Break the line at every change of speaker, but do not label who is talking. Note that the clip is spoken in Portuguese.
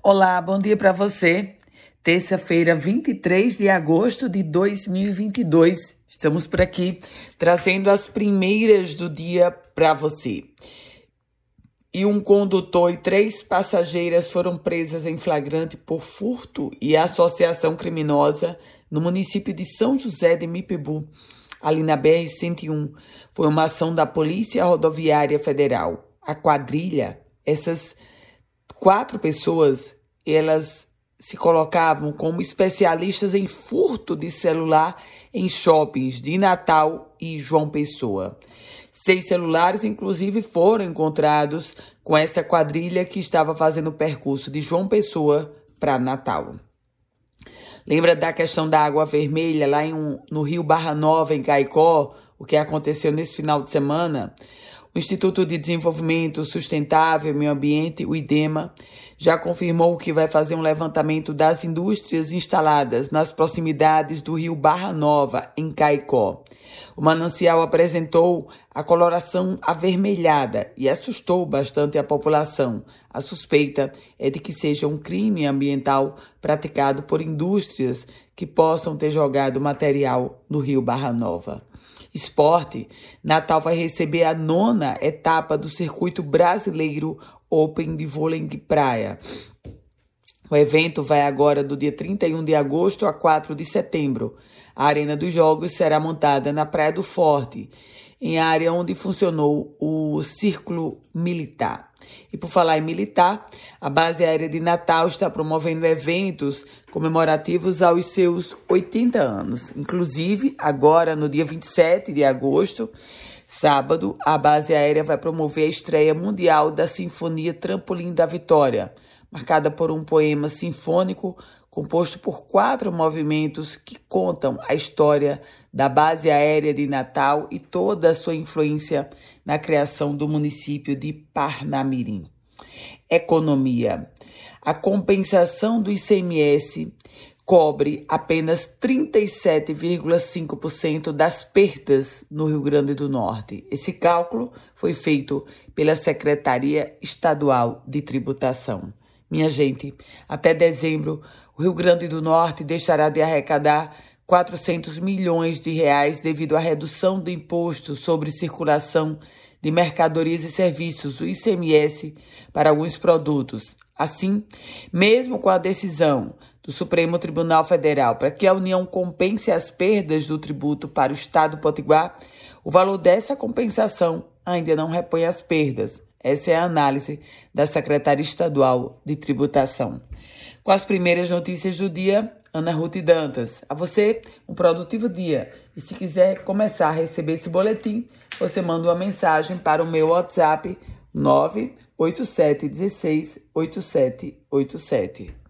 Olá, bom dia para você. Terça-feira, 23 de agosto de 2022. Estamos por aqui trazendo as primeiras do dia para você. E um condutor e três passageiras foram presas em flagrante por furto e associação criminosa no município de São José de Mipibu, ali na BR-101. Foi uma ação da Polícia Rodoviária Federal. A quadrilha, essas quatro pessoas, elas se colocavam como especialistas em furto de celular em shoppings de Natal e João Pessoa. Seis celulares, inclusive, foram encontrados com essa quadrilha que estava fazendo o percurso de João Pessoa para Natal. Lembra da questão da água vermelha lá em um, no Rio Barra Nova, em Caicó, o que aconteceu nesse final de semana? O Instituto de Desenvolvimento Sustentável e Meio Ambiente, o IDEMA, já confirmou que vai fazer um levantamento das indústrias instaladas nas proximidades do rio Barra Nova, em Caicó. O manancial apresentou a coloração avermelhada e assustou bastante a população. A suspeita é de que seja um crime ambiental praticado por indústrias que possam ter jogado material no rio Barra Nova. Esporte, Natal vai receber a nona etapa do circuito brasileiro Open de vôlei de praia. O evento vai agora do dia 31 de agosto a 4 de setembro. A Arena dos Jogos será montada na Praia do Forte, em área onde funcionou o Círculo Militar. E por falar em militar, a Base Aérea de Natal está promovendo eventos comemorativos aos seus 80 anos. Inclusive, agora no dia 27 de agosto, sábado, a Base Aérea vai promover a estreia mundial da Sinfonia Trampolim da Vitória, marcada por um poema sinfônico composto por quatro movimentos que contam a história da base aérea de Natal e toda a sua influência na criação do município de Parnamirim. Economia. A compensação do ICMS cobre apenas 37,5% das perdas no Rio Grande do Norte. Esse cálculo foi feito pela Secretaria Estadual de Tributação. Minha gente, até dezembro, o Rio Grande do Norte deixará de arrecadar 400 milhões de reais devido à redução do imposto sobre circulação de mercadorias e serviços, o ICMS, para alguns produtos. Assim, mesmo com a decisão do Supremo Tribunal Federal para que a União compense as perdas do tributo para o Estado do Potiguar, o valor dessa compensação ainda não repõe as perdas. Essa é a análise da Secretaria Estadual de Tributação. Com as primeiras notícias do dia, Ana Ruth Dantas. A você, um produtivo dia. E se quiser começar a receber esse boletim, você manda uma mensagem para o meu WhatsApp 987168787.